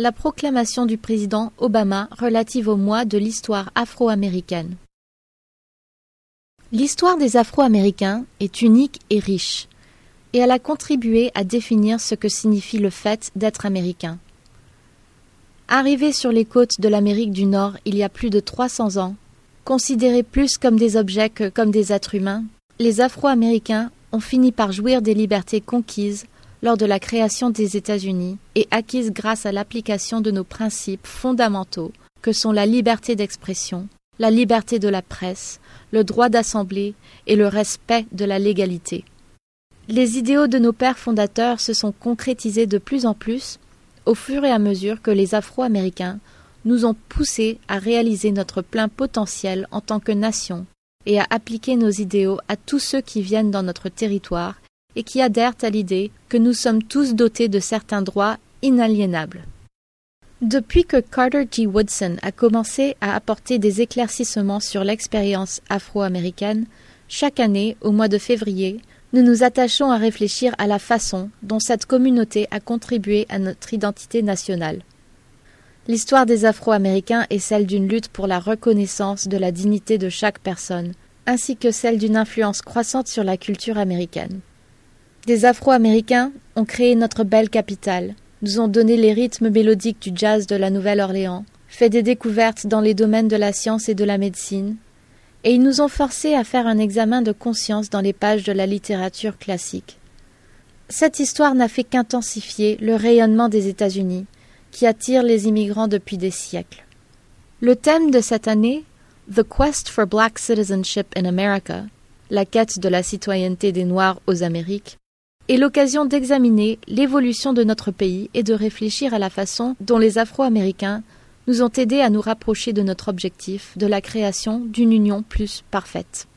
la proclamation du président Obama relative au mois de l'histoire afro-américaine. L'histoire des Afro-Américains est unique et riche, et elle a contribué à définir ce que signifie le fait d'être américain. Arrivés sur les côtes de l'Amérique du Nord il y a plus de 300 ans, considérés plus comme des objets que comme des êtres humains, les Afro-Américains ont fini par jouir des libertés conquises lors de la création des États-Unis et acquises grâce à l'application de nos principes fondamentaux que sont la liberté d'expression, la liberté de la presse, le droit d'assemblée et le respect de la légalité. Les idéaux de nos pères fondateurs se sont concrétisés de plus en plus au fur et à mesure que les Afro-Américains nous ont poussés à réaliser notre plein potentiel en tant que nation et à appliquer nos idéaux à tous ceux qui viennent dans notre territoire et qui adhèrent à l'idée que nous sommes tous dotés de certains droits inaliénables. Depuis que Carter G. Woodson a commencé à apporter des éclaircissements sur l'expérience afro-américaine, chaque année, au mois de février, nous nous attachons à réfléchir à la façon dont cette communauté a contribué à notre identité nationale. L'histoire des Afro-Américains est celle d'une lutte pour la reconnaissance de la dignité de chaque personne, ainsi que celle d'une influence croissante sur la culture américaine. Des Afro-Américains ont créé notre belle capitale, nous ont donné les rythmes mélodiques du jazz de la Nouvelle-Orléans, fait des découvertes dans les domaines de la science et de la médecine, et ils nous ont forcés à faire un examen de conscience dans les pages de la littérature classique. Cette histoire n'a fait qu'intensifier le rayonnement des États-Unis, qui attire les immigrants depuis des siècles. Le thème de cette année, The Quest for Black Citizenship in America, la quête de la citoyenneté des Noirs aux Amériques, est l'occasion d'examiner l'évolution de notre pays et de réfléchir à la façon dont les Afro-Américains nous ont aidés à nous rapprocher de notre objectif de la création d'une union plus parfaite.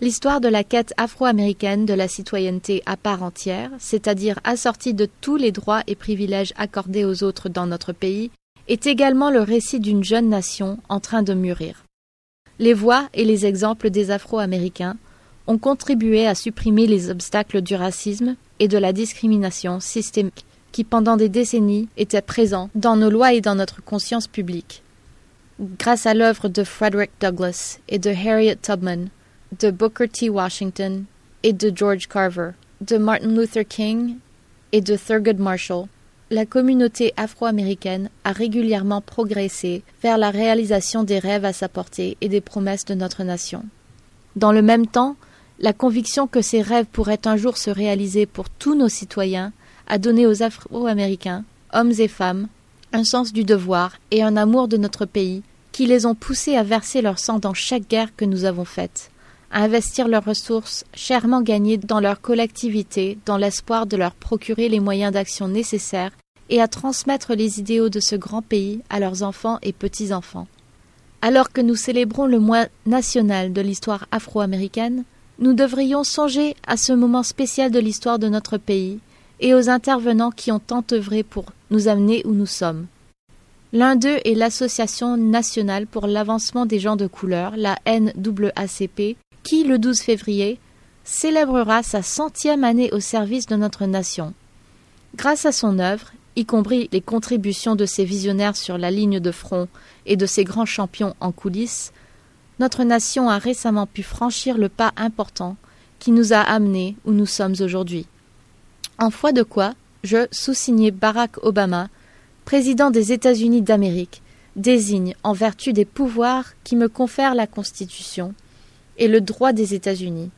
L'histoire de la quête afro-américaine de la citoyenneté à part entière, c'est-à-dire assortie de tous les droits et privilèges accordés aux autres dans notre pays, est également le récit d'une jeune nation en train de mûrir. Les voix et les exemples des Afro-Américains ont contribué à supprimer les obstacles du racisme et de la discrimination systémique qui pendant des décennies étaient présents dans nos lois et dans notre conscience publique. Grâce à l'œuvre de Frederick Douglass et de Harriet Tubman, de Booker T. Washington et de George Carver, de Martin Luther King et de Thurgood Marshall, la communauté afro-américaine a régulièrement progressé vers la réalisation des rêves à sa portée et des promesses de notre nation. Dans le même temps, la conviction que ces rêves pourraient un jour se réaliser pour tous nos citoyens a donné aux Afro-Américains, hommes et femmes, un sens du devoir et un amour de notre pays qui les ont poussés à verser leur sang dans chaque guerre que nous avons faite, à investir leurs ressources chèrement gagnées dans leur collectivité dans l'espoir de leur procurer les moyens d'action nécessaires et à transmettre les idéaux de ce grand pays à leurs enfants et petits-enfants. Alors que nous célébrons le mois national de l'histoire afro-américaine, nous devrions songer à ce moment spécial de l'histoire de notre pays et aux intervenants qui ont tant œuvré pour nous amener où nous sommes. L'un d'eux est l'Association nationale pour l'avancement des gens de couleur, la NAACP, qui, le 12 février, célébrera sa centième année au service de notre nation. Grâce à son œuvre, y compris les contributions de ses visionnaires sur la ligne de front et de ses grands champions en coulisses, notre nation a récemment pu franchir le pas important qui nous a amenés où nous sommes aujourd'hui. En foi de quoi, je, sous-signé Barack Obama, président des États-Unis d'Amérique, désigne, en vertu des pouvoirs qui me confère la Constitution et le droit des États-Unis,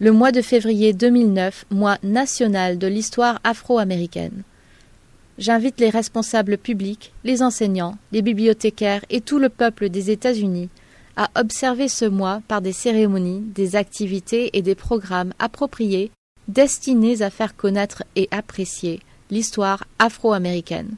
le mois de février 2009, mois national de l'histoire afro-américaine. J'invite les responsables publics, les enseignants, les bibliothécaires et tout le peuple des États-Unis à observer ce mois par des cérémonies, des activités et des programmes appropriés destinés à faire connaître et apprécier l'histoire afro-américaine.